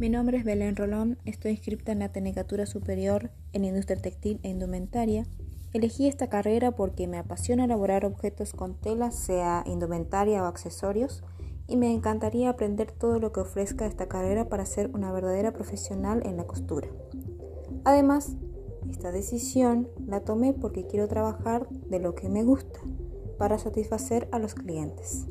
Mi nombre es Belén Rolón, estoy inscrita en la Tecnicatura Superior en Industria Textil e Indumentaria. Elegí esta carrera porque me apasiona elaborar objetos con tela, sea indumentaria o accesorios, y me encantaría aprender todo lo que ofrezca esta carrera para ser una verdadera profesional en la costura. Además, esta decisión la tomé porque quiero trabajar de lo que me gusta para satisfacer a los clientes.